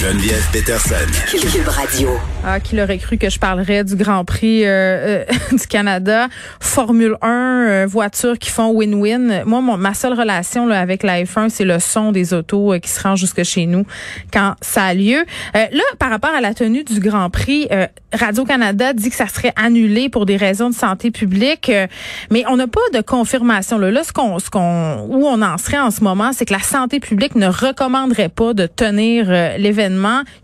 Geneviève Peterson. Cube Radio. Ah, qui l'aurait cru que je parlerais du Grand Prix euh, euh, du Canada, Formule 1, euh, voitures qui font win-win. Moi, mon, ma seule relation là, avec la F1, c'est le son des autos qui se rend jusque chez nous quand ça a lieu. là, par rapport à la tenue du Grand Prix, Radio-Canada dit que ça serait annulé pour des raisons de santé publique, mais on n'a pas de confirmation. Là, là ce qu'on, ce qu'on, où on en serait en ce moment, c'est que la santé publique ne recommanderait pas de tenir l'événement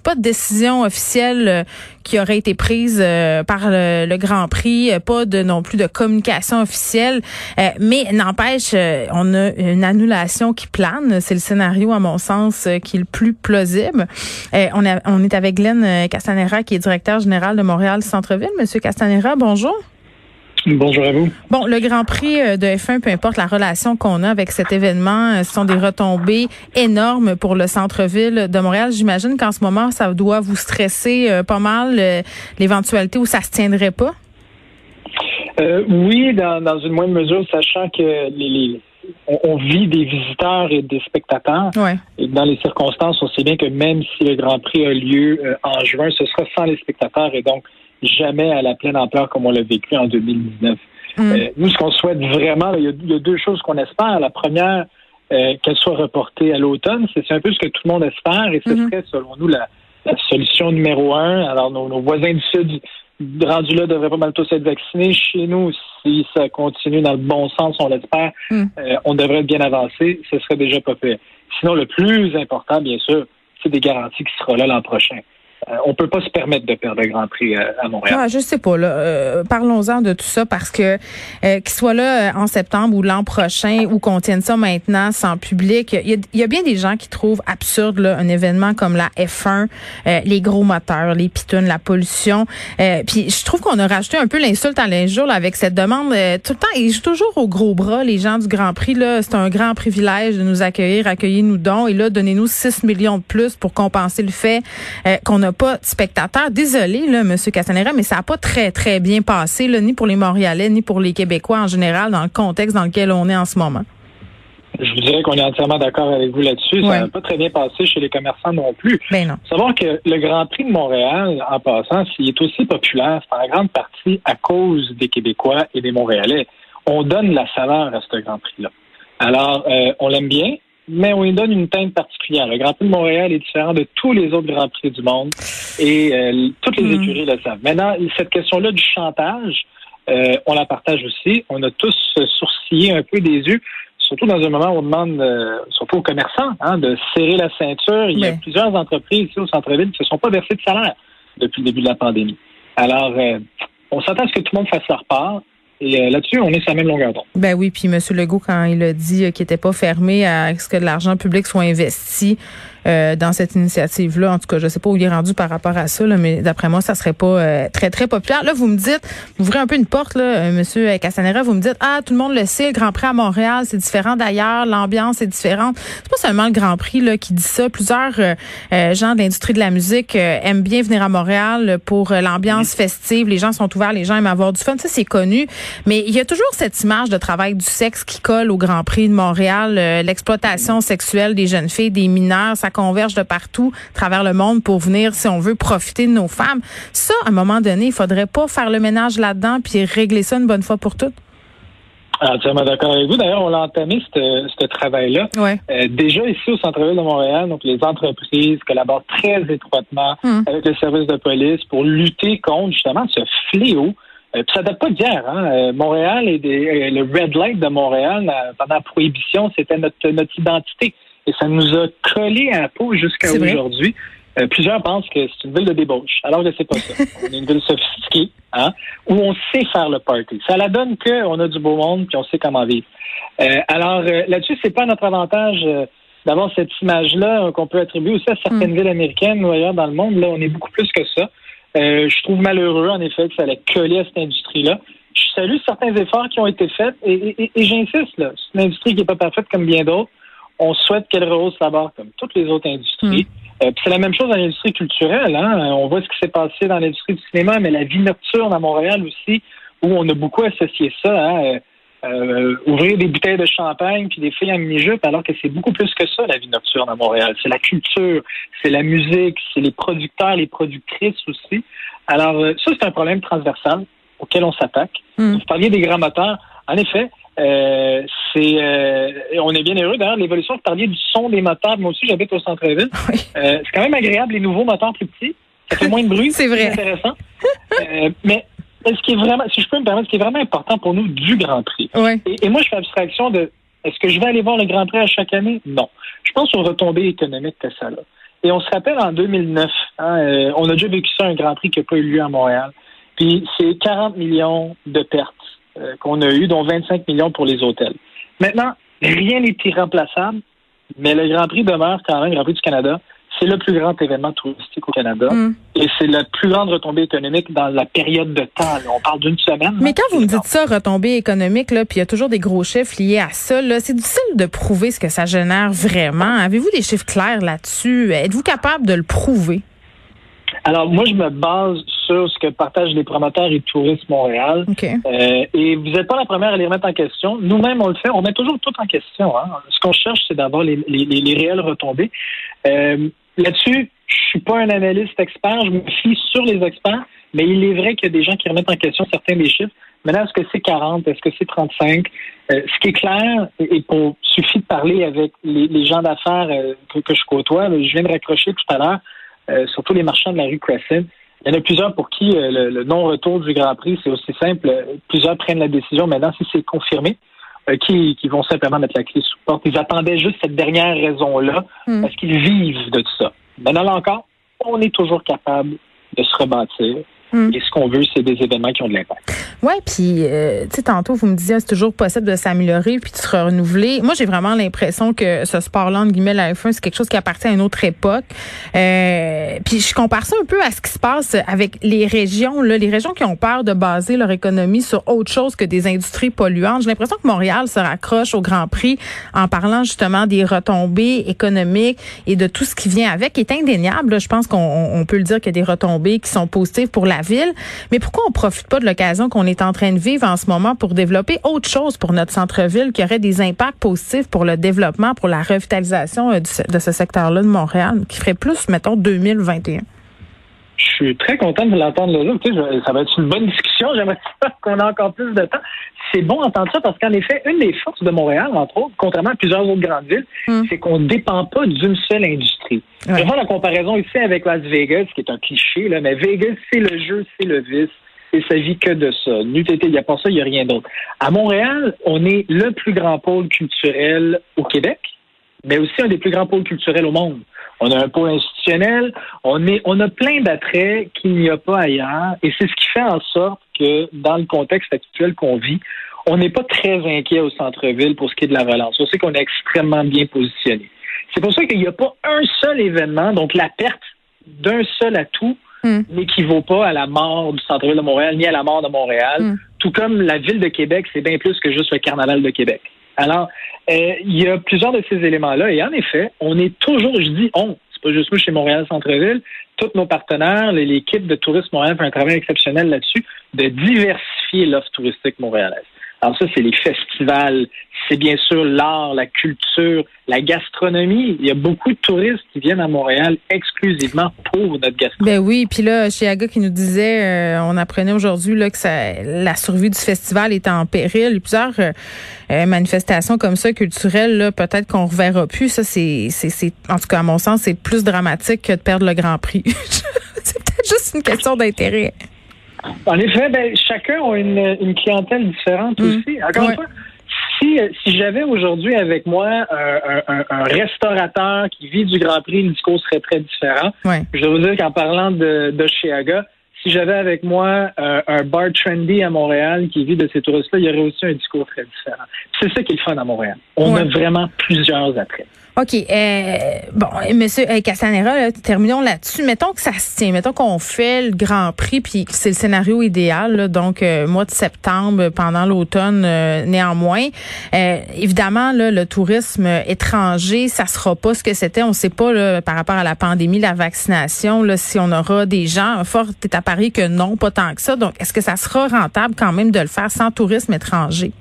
pas de décision officielle euh, qui aurait été prise euh, par le, Grand Prix, euh, pas de non plus de communication officielle, mais n'empêche, on a une annulation qui plane. C'est le scénario, à mon sens, qui est le plus plausible. on, on est avec Glenn Castanera, qui est directeur général de Montréal Centre-Ville. Monsieur Castanera, bonjour. Bonjour à vous. Bon, le Grand Prix euh, de F1, peu importe la relation qu'on a avec cet événement, euh, ce sont des retombées énormes pour le centre-ville de Montréal. J'imagine qu'en ce moment, ça doit vous stresser euh, pas mal l'éventualité où ça se tiendrait pas? oui, dans, une moindre mesure, sachant que les, on, vit des visiteurs et des spectateurs. Et dans les circonstances, on sait bien que même si le Grand Prix a lieu en juin, ce sera sans les spectateurs et donc jamais à la pleine ampleur comme on l'a vécu en 2019. Mm. Euh, nous, ce qu'on souhaite vraiment, il y, a, deux choses qu'on espère. La première, euh, qu'elle soit reportée à l'automne. C'est un peu ce que tout le monde espère et ce mm-hmm. serait, selon nous, la, solution numéro un. Alors, nos, voisins du Sud rendus là devraient pas mal tous être vaccinés. Chez nous, si ça continue dans le bon sens, on l'espère, mm. euh, on devrait être bien avancé. Ce serait déjà pas fait. Sinon, le plus important, bien sûr, c'est des garanties qui sera là l'an prochain. Euh, on peut pas se permettre de perdre le Grand Prix euh, à, Montréal. Ah, je sais pas. Euh, parlons-en de tout ça parce que qu'il soit là en septembre ou l'an prochain ou qu'on tienne ça maintenant sans public, il y, a, bien des gens qui trouvent absurde là, un événement comme la F1, les gros moteurs, les pitounes, la pollution. Puis je trouve qu'on a rajouté un peu l'insulte à l'injure avec cette demande. tout le temps, ils jouent toujours au gros bras les gens du Grand Prix. Là, c'est un grand privilège de nous accueillir, accueillir nous dons et là donnez-nous 6 millions de plus pour compenser le fait qu'on a pas de spectateurs. Désolé, là, M. Castanera, mais ça n'a pas très, très bien passé, là, ni pour les Montréalais, ni pour les Québécois en général, dans le contexte dans lequel on est en ce moment. Je vous dirais qu'on est entièrement d'accord avec vous là-dessus. Ça n'a pas très bien passé chez les commerçants non plus. Ben non. Savoir que le Grand Prix de Montréal, en passant, s'il est aussi populaire, c'est en grande partie à cause des Québécois et des Montréalais. On donne la saveur à ce Grand Prix-là. Alors, euh, on l'aime bien, mais on lui donne une teinte particulière. Le Grand Prix de Montréal est différent de tous les autres Grands Prix du monde et euh, toutes les hmm. écuries le savent. Maintenant, cette question-là du chantage, euh, on la partage aussi. On a tous sourcillé un peu des yeux, surtout dans un moment où on demande, euh, surtout aux commerçants, hein, de serrer la ceinture. Il y a plusieurs entreprises ici au centre-ville qui ne se sont pas versées de salaire depuis le début de la pandémie. Alors, on s'attend à ce que tout le monde fasse leur part. Et euh, là-dessus, on est sur la même longueur d'onde. Ben oui, puis M. Legault, quand il a dit euh, qu'il n'était pas fermé à ce que de l'argent public soit investi euh, dans cette initiative-là. En tout cas, je sais pas où il est rendu par rapport à ça, mais d'après moi, ça serait pas euh, très, très populaire. Là, vous me dites, vous ouvrez un peu une porte, là, euh, Monsieur Castanera, vous me dites, ah, tout le monde le sait, le Grand Prix à Montréal, c'est différent d'ailleurs, l'ambiance est différente. C'est pas seulement le Grand Prix là, qui dit ça. Plusieurs gens de l'industrie de la musique aiment bien venir à Montréal pour l'ambiance festive. Les gens sont ouverts, les gens aiment avoir du fun. Ça, c'est connu. Mais il y a toujours cette image de travail du sexe qui colle au Grand Prix de Montréal. L'exploitation sexuelle des jeunes filles, des mineurs, ça converge de partout, à travers le monde pour venir, si on veut, profiter de nos femmes. Ça, à un moment donné, il faudrait pas faire le ménage là-dedans puis régler ça une bonne fois pour toutes. Ah, entièrement d'accord avec vous. D'ailleurs, on l'a entamé, ce travail-là. Euh, déjà ici au centre-ville de Montréal, donc les entreprises collaborent très étroitement hum. avec les services de police pour lutter contre justement ce fléau. Euh, ça date pas d'hier. Hein? Euh, Montréal et le red light de Montréal pendant la prohibition, c'était notre, notre identité et ça nous a collé à la peau jusqu'à aujourd'hui. Euh, plusieurs pensent que c'est une ville de débauche, alors que c'est pas ça. on est une ville sophistiquée, hein, où on sait faire le party. Ça la donne qu'on a du beau monde puis on sait comment vivre. alors là-dessus, c'est pas notre avantage d'avoir cette image-là qu'on peut attribuer aussi à certaines mm. villes américaines ou ailleurs dans le monde. Là, on est beaucoup plus que ça. je trouve malheureux, en effet, que ça allait coller à cette industrie-là. Je salue certains efforts qui ont été faits et, j'insiste, là, c'est une industrie qui n'est pas parfaite comme bien d'autres. On souhaite qu'elle rehausse la barre comme toutes les autres industries. Mm. Euh, c'est la même chose dans l'industrie culturelle. Hein? On voit ce qui s'est passé dans l'industrie du cinéma, mais la vie nocturne à Montréal aussi, où on a beaucoup associé ça. Hein? Euh, euh, ouvrir des bouteilles de champagne puis des filles en mini-jupe, alors que c'est beaucoup plus que ça, la vie nocturne à Montréal. C'est la culture, c'est la musique, c'est les producteurs, les productrices aussi. Alors, ça, c'est un problème transversal auquel on s'attaque. Mm. Vous parliez des grands moteurs. En effet, euh, c'est euh, on est bien heureux. D'ailleurs l'évolution vous parliez du son des moteurs. Moi aussi j'habite au centre-ville. Euh, c'est quand même agréable les nouveaux moteurs plus petits. Ça fait moins de bruit c'est vrai. intéressant. Mais ce qui est vraiment si je peux me permettre ce qui est vraiment important pour nous du Grand Prix. Et, moi je fais abstraction de est-ce que je vais aller voir le Grand Prix à chaque année? Non. Je pense aux retombées économiques que ça là et on se rappelle en 2009 hein, on a déjà vécu ça un Grand Prix qui n'a pas eu lieu à Montréal. Puis c'est 40 millions de pertes euh, qu'on a eu, dont 25 millions pour les hôtels. Maintenant, rien n'est irremplaçable, mais le Grand Prix demeure quand même, le Grand Prix du Canada, c'est le plus grand événement touristique au Canada mm. et c'est la plus grande retombée économique dans la période de temps. On parle d'une semaine. Mais quand vous me dites ça, retombée économique, puis il y a toujours des gros chiffres liés à ça, c'est difficile de prouver ce que ça génère vraiment. Avez-vous des chiffres clairs là-dessus? Êtes-vous capable de le prouver? Alors, moi, je me base sur ce que partagent les promoteurs et Tourisme Montréal. Euh, et vous n'êtes pas la première à les remettre en question. Nous-mêmes, on le fait. On met toujours tout en question. Hein. Ce qu'on cherche, c'est d'avoir les, les, réelles retombées. Euh, là-dessus, je suis pas un analyste expert. Je me fie sur les experts. Mais il est vrai qu'il y a des gens qui remettent en question certains des chiffres. Maintenant, est-ce que c'est 40? Est-ce que c'est 35? Euh, ce qui est clair, et pour suffit de parler avec les, gens d'affaires que, que, je côtoie, je viens de raccrocher tout à l'heure, euh, surtout les marchands de la rue Crescent. Il y en a plusieurs pour qui euh, le, non-retour du Grand Prix, c'est aussi simple. Plusieurs prennent la décision maintenant, si c'est confirmé, euh, qui, vont simplement mettre la clé sous porte. Ils attendaient juste cette dernière raison-là hmm. parce qu'ils vivent de tout ça. Maintenant, là encore, on est toujours capable de se rebâtir. Hmm. Et ce qu'on veut, c'est des événements qui ont de l'impact. Oui, puis, euh, tu sais, tantôt, vous me disiez, c'est toujours possible de s'améliorer puis de se renouveler. Moi, j'ai vraiment l'impression que ce sport-là, entre guillemets, la F1, c'est quelque chose qui appartient à une autre époque. Euh, puis, je compare ça un peu à ce qui se passe avec les régions, là, les régions qui ont peur de baser leur économie sur autre chose que des industries polluantes. J'ai l'impression que Montréal se raccroche au Grand Prix en parlant justement des retombées économiques et de tout ce qui vient avec, qui est indéniable. Je pense qu'on peut le dire qu'il y a des retombées qui sont positives pour la ville. Mais pourquoi on profite pas de l'occasion qu'on est en train de vivre en ce moment pour développer autre chose pour notre centre-ville qui aurait des impacts positifs pour le développement, pour la revitalisation euh, de ce secteur-là de Montréal, qui ferait plus, mettons, 2021? Je suis très content de l'entendre là. Tu sais, ça va être une bonne discussion. J'aimerais qu'on ait encore plus de temps. C'est bon d'entendre ça parce qu'en effet, une des forces de Montréal, entre autres, contrairement à plusieurs autres grandes villes, hmm. c'est qu'on ne dépend pas d'une seule industrie. Je vais faire la comparaison ici avec Las Vegas, qui est un cliché, là, mais Vegas, c'est le jeu, c'est le vice. Il s'agit que de ça. il n'y a pas ça, il n'y a rien d'autre. À Montréal, on est le plus grand pôle culturel au Québec, mais aussi un des plus grands pôles culturels au monde. On a un pôle institutionnel, on, est, on a plein d'attraits qu'il n'y a pas ailleurs, et c'est ce qui fait en sorte que, dans le contexte actuel qu'on vit, on n'est pas très inquiet au centre-ville pour ce qui est de la relance. On sait qu'on est extrêmement bien positionné. C'est pour ça qu'il n'y a pas un seul événement, donc la perte d'un seul atout hmm. n'équivaut pas à la mort du centre-ville de Montréal, ni à la mort de Montréal. Hmm. Tout comme la ville de Québec, c'est bien plus que juste le carnaval de Québec. Alors, euh, il y a plusieurs de ces éléments-là. Et en effet, on est toujours, je dis on, c'est pas juste nous chez Montréal Centre-Ville, tous nos partenaires, l'équipe de Tourisme Montréal fait un travail exceptionnel là-dessus, de diversifier l'offre touristique montréalaise. Alors ça, c'est les festivals, c'est bien sûr l'art, la culture, la gastronomie. Il y a beaucoup de touristes qui viennent à Montréal exclusivement pour notre gastronomie. Ben oui, puis là, chez Aga qui nous disait, euh, on apprenait aujourd'hui là que la survie du festival est en péril. Plusieurs euh, euh, manifestations comme ça culturelles, là, peut-être qu'on reverra plus. Ça, c'est, c'est, en tout cas à mon sens, c'est plus dramatique que de perdre le Grand Prix. c'est peut-être juste une question d'intérêt. En effet, ben, chacun a une, clientèle différente mm. aussi. Encore une fois, si, si j'avais aujourd'hui avec moi un, restaurateur qui vit du Grand Prix, le discours serait très différent. Je vous dire qu'en parlant de, de si j'avais avec moi un bar trendy à Montréal qui vit de ces touristes-là, il y aurait aussi un discours très différent. C'est C'est ça qui est le fun à Montréal. On a vraiment plusieurs attraits. OK. Euh, bon, Monsieur euh, Castanera, terminons là-dessus. Mettons que ça se tient. Mettons qu'on fait le Grand Prix, puis c'est le scénario idéal. donc, euh, mois de septembre, pendant l'automne, euh, néanmoins. évidemment, là, le tourisme étranger, ça sera pas ce que c'était. On sait pas là, par rapport à la pandémie, la vaccination, là, si on aura des gens. Fort est à Paris que non, pas tant que ça. Donc, est-ce que ça sera rentable quand même de le faire sans tourisme étranger?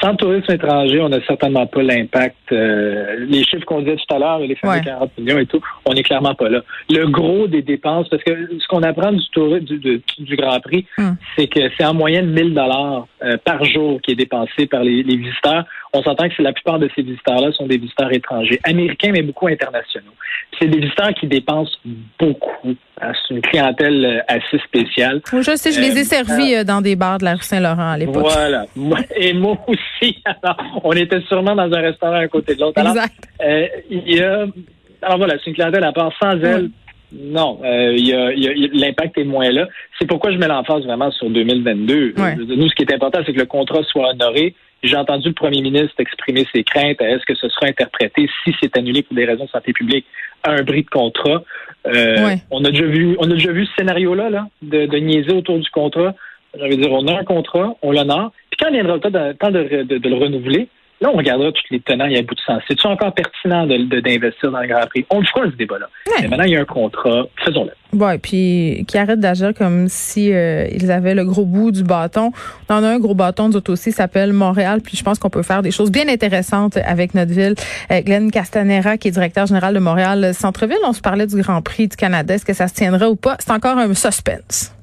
Sans tourisme étranger, on n'a certainement pas l'impact. Euh, les chiffres qu'on disait tout à l'heure, les fameux 40 millions et tout, on n'est clairement pas là. Le gros des dépenses, parce que ce qu'on apprend du, tourisme, du, Grand Prix, hum. c'est que c'est en moyenne 1000 dollars euh, par jour qui est dépensé par les, visiteurs. On s'entend que la plupart de ces visiteurs-là sont des visiteurs étrangers, américains, mais beaucoup internationaux. C'est des visiteurs qui dépensent beaucoup. Hein, c'est une clientèle euh, assez spéciale. je sais, je les ai servis dans des bars de la rue Saint-Laurent à l'époque. Voilà. Et moi aussi. Alors, on était sûrement dans un restaurant à côté de l'autre. Exact. Euh, il y a, alors voilà, c'est une clientèle à part sans elle. Non, euh, l'impact est moins là. C'est pourquoi je mets l'emphase vraiment sur 2022. Nous, ce qui est important, c'est que le contrat soit honoré. J'ai entendu le premier ministre exprimer ses craintes. Est-ce que ce sera interprété, si c'est annulé pour des raisons de santé publique, à un bris de contrat? Euh, on a déjà vu, on a déjà vu ce scénario-là, là, de, de niaiser autour du contrat. J'avais dire, on a un contrat, on l'honore. Puis quand viendra le temps de, de le renouveler, Là, on regardera tous les tenants et à bout de sens. C'est-tu encore pertinent d'investir dans le Grand Prix? On le fera, ce débat-là. Mais maintenant, il y a un contrat. Faisons-le. Ouais, puis qui arrête d'agir comme si euh, ils avaient le gros bout du bâton. On en a un gros bâton d'autres aussi, s'appelle Montréal. Puis je pense qu'on peut faire des choses bien intéressantes avec notre ville. Euh, Glenn Castanera, qui est directeur général de Montréal Centre-Ville. On se parlait du Grand Prix du Canada. Est-ce que ça se tiendra ou pas? C'est encore un suspense.